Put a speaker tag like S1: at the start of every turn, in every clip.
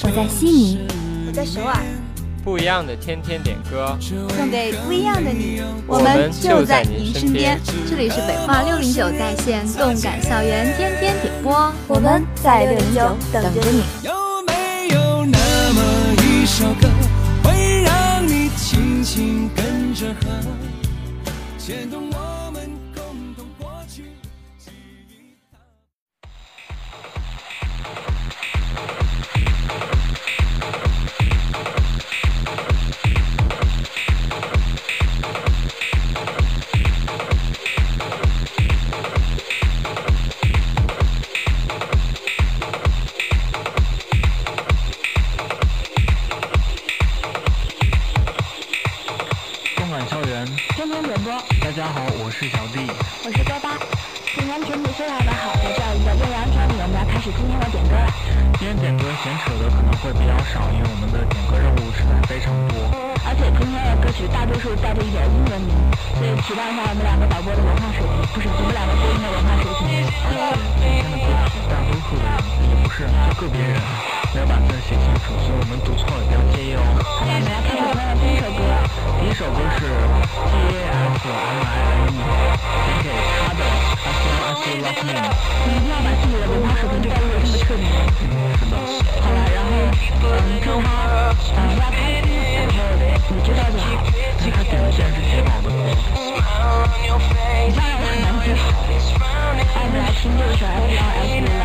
S1: 我在悉尼，
S2: 我在首尔，
S3: 不一样的天天点歌，
S2: 送给不一样的你。
S3: 我们就在您身边。
S4: 这里是北化六零九在线动感校园天天点播，
S1: 我们在六零九等着你。
S5: 有没有那么一首歌，会让你轻轻跟着和，牵动我
S6: 个
S7: 别人没有把字写清楚，所以我们读错了不要介意哦。
S6: 好，我们来开始今天的第一首歌。
S7: 第一首歌是 T A S M I N E。写给他的 I feel I feel like me。
S6: 你一定要把自己的文化水平带入的这么彻底。
S7: 嗯，是的。
S6: 好，来听这首 I feel I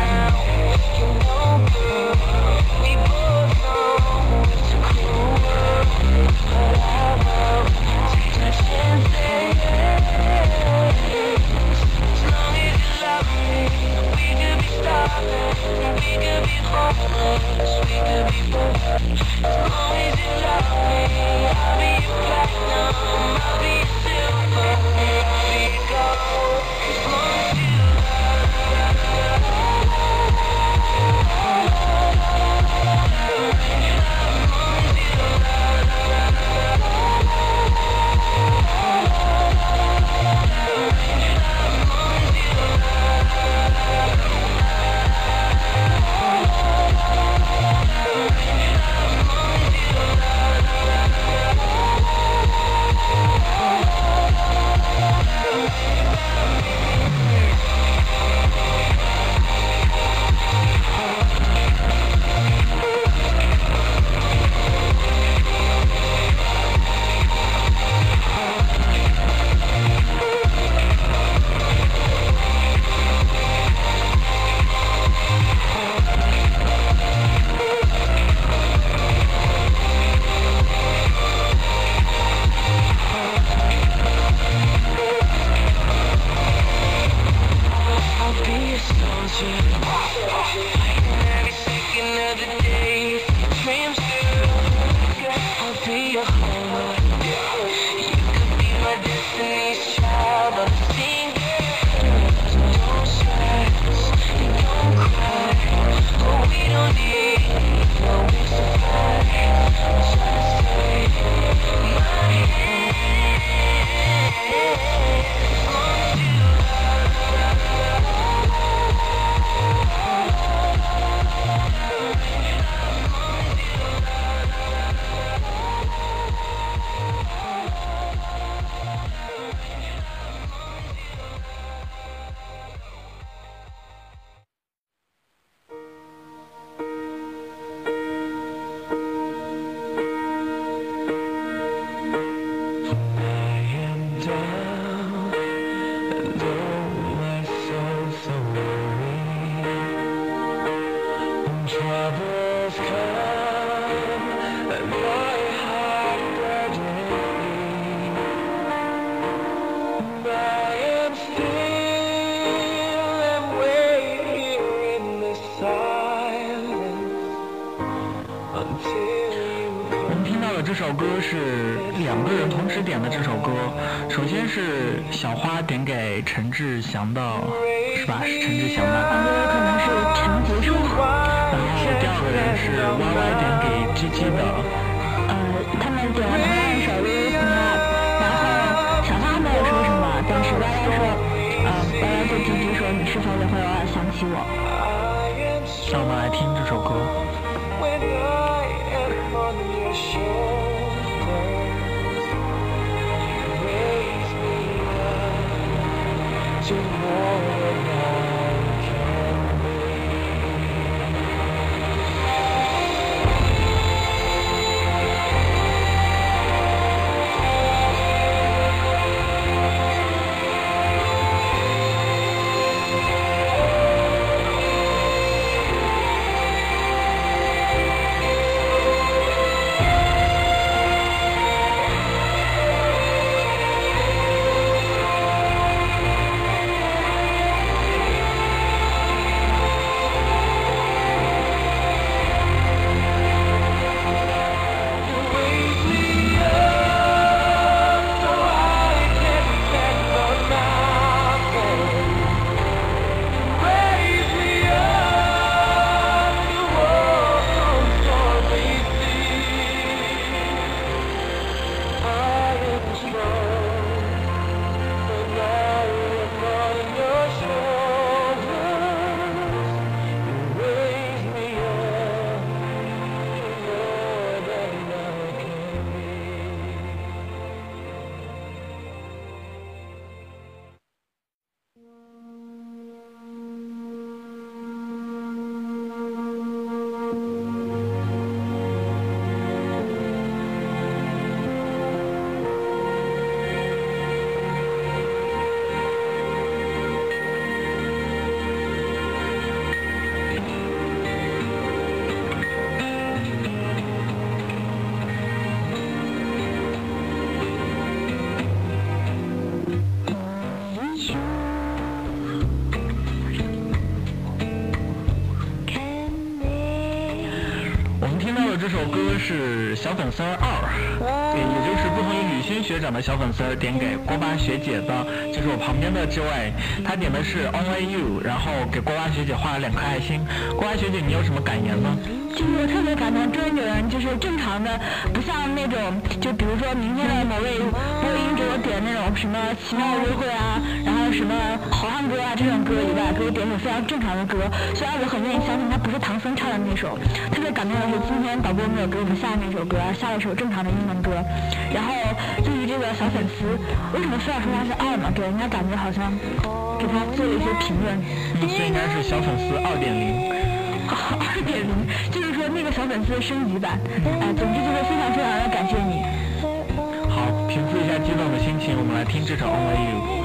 S6: feel like me。We I'll be your platinum, I'll be your silver, I'll be your gold. 首先是小花点给陈志祥的，是吧？是陈志祥吧？
S5: 我觉得可能是陈杰说。
S6: 然后第二个人是 Y Y 点给 G G 的。
S5: 呃，他们点了同样一首《Lift Me Up》，然后小花没有说什么，但是 Y Y 说，呃，Y Y 对 G G 说，你是否也会偶尔想起我？
S6: 让我们来听这首歌。这小粉丝儿二，也就是不同于雨欣学长的小粉丝点给锅巴学姐的，就是我旁边的这位，他点的是 Only You，然后给锅巴学姐画了两颗爱心。锅巴学姐，你有什么感言呢？
S5: 就是我特别感动，终于有人就是正常的，不像那种，就比如说明天的某位播音给我点那种什么奇妙约会啊，然后什么好汉歌啊这种歌以外，给我点一首非常正常的歌。虽然我很愿意相信他不是唐僧唱的那首，特别感动的是今天导播没有给我们下那首歌，下了首正常的英文歌。然后对于这个小粉丝，为什么非要说他是二嘛？给人家感觉好像给他做了一些评论。
S6: 嗯，所以应该是小粉丝二点零。
S5: 二点零，就是说那个小粉丝的升级版。哎，总之就是非常非常的感谢你。
S6: 好，平复一下激动的心情，我们来听这首《Only You》。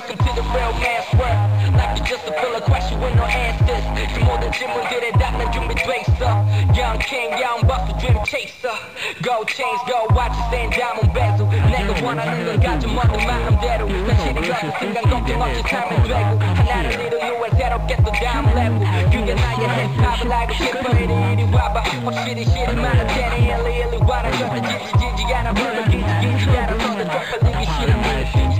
S8: welcome to the real man's world. Life is just a filler question with no answers. It's more than Jim we get it that now you Dracer. Young king, young buck, the dream chaser. Gold chains, gold watches, and diamond bezel. Nigga, one I knew got your money, man, I'm dead. That shit is like a thing, I'm gonna give up your time and draggle. And I don't need a new one that'll get the dime level. You can now your head popping like a kid, but it wabba. I'm shitty, shitty, man, I'm dead, and illy, illy, why not? You're a jiggy, jiggy, gotta run, jiggy, jiggy, gotta run, the drop, a nigga, shit, I'm gonna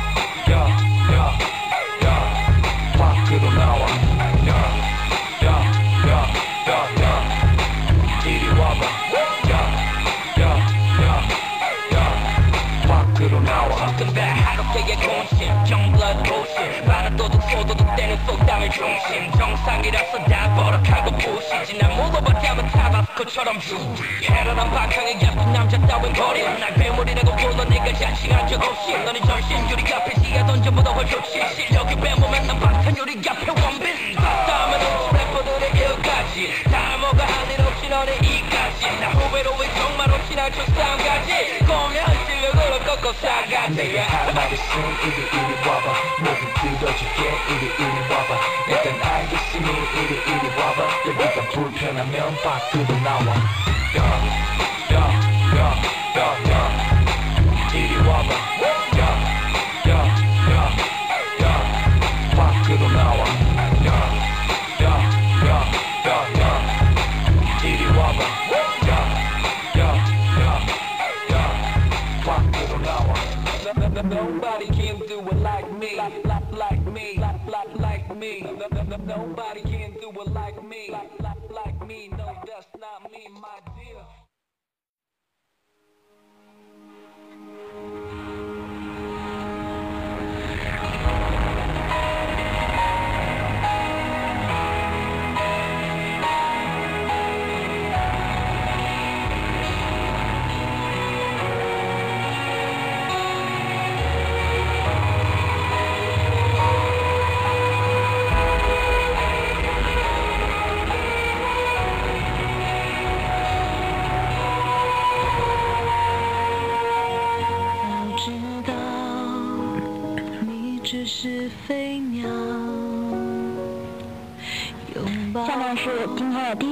S8: Something bad 하갑게의 공심 정블러드 오심. 많은 도둑 소도둑 때는 속담의 중심. 정상이라서 다 버럭하고 부시지 난 물어봤다면 타바스코처럼 주지 해련한 박항에 예쁜 남자 따윈 버려 날 괴물이라고 불러 네가 자칭한 적 없이. 너네 전신 유리 앞에 시야 던져보다 훨 좋지 실력이 빼보면 난 방탄 유리 앞에 원빈. 다음은 음치 래퍼들의 일까지. 다 뭐가 할일 없이 너네 이까지. 나 후배로 왜 정말 없이 날 조싸움까지? 꼬면 싸가지
S9: 내가 있음 이리 이리 와봐 모두 들어줄게 이리 이리 와봐 일단 알겠으니 이리 이리 와봐 여기가 불편하면 밖으로 나와 야야야
S8: Nobody can do it like me, like, like, like me. No, that's not me, my dear.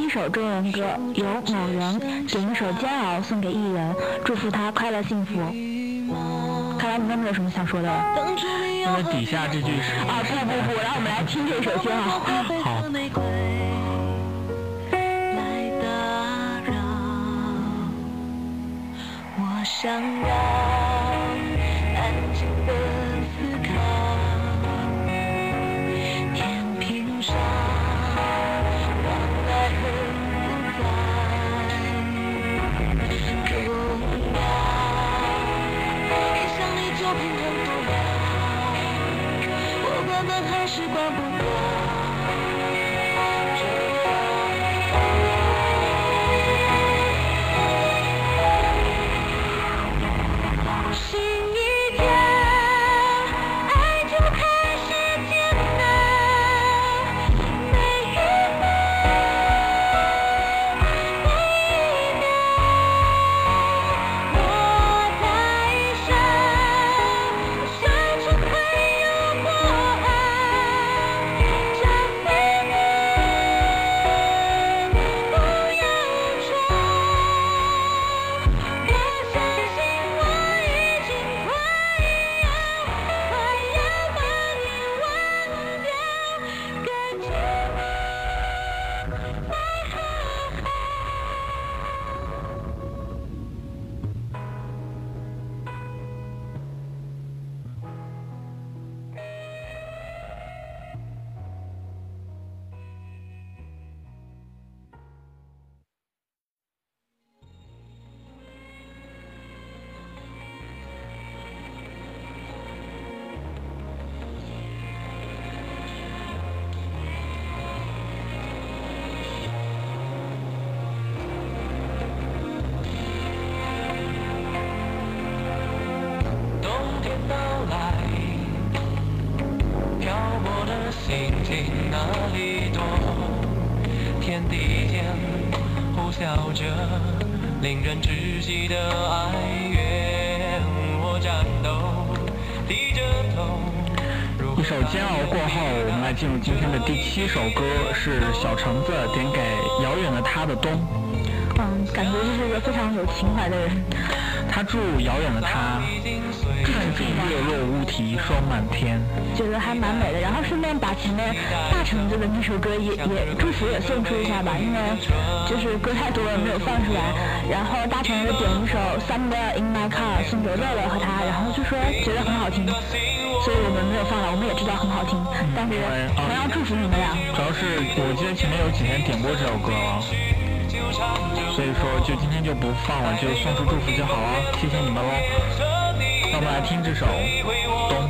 S5: 一首中文歌，由某人点一首《煎熬》送给艺人，祝福他快乐幸福。看来你们没有什么想说的了。
S6: 那么底下这句是
S5: 啊，不不不，让我们来听这首《煎熬》。
S6: 好。
S9: 来打扰，我想要安静的
S6: 进入今天的第七首歌，是小橙子点给遥远的他的冬。
S5: 嗯，感觉这是一个非常有情怀的人。
S6: 他祝遥远的他，看着月落乌啼霜满天，
S5: 觉得还蛮美的。然后顺便把前面大橙子的那首歌也也祝福也送出一下吧，因为就是歌太多了没有放出来。然后大橙子点一首《Somewhere in My Car》送给乐乐和他，然后就说觉得很好听。所以我们没有放了，我们也知道很好听，但是同样祝福你们俩。
S6: 主要是我记得前面有几天点过这首歌了，所以说就今天就不放了，就送出祝福就好了，谢谢你们喽。我们来听这首《冬》。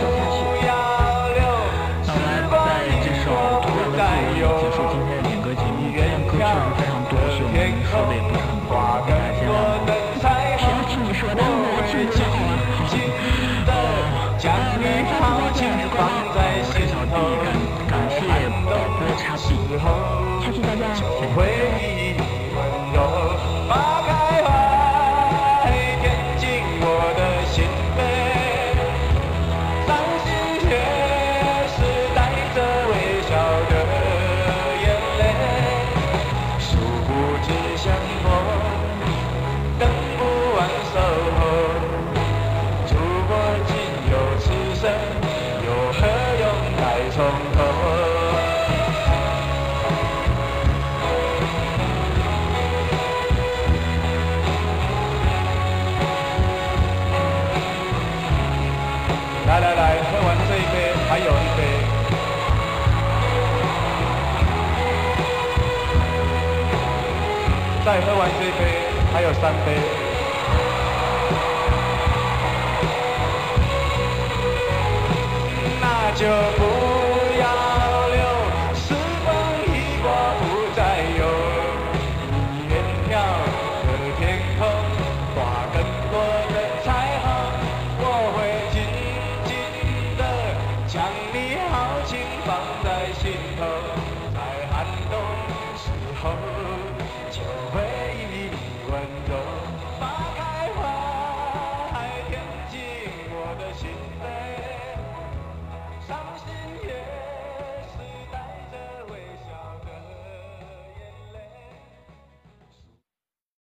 S10: 再喝完这杯，还有三杯。那就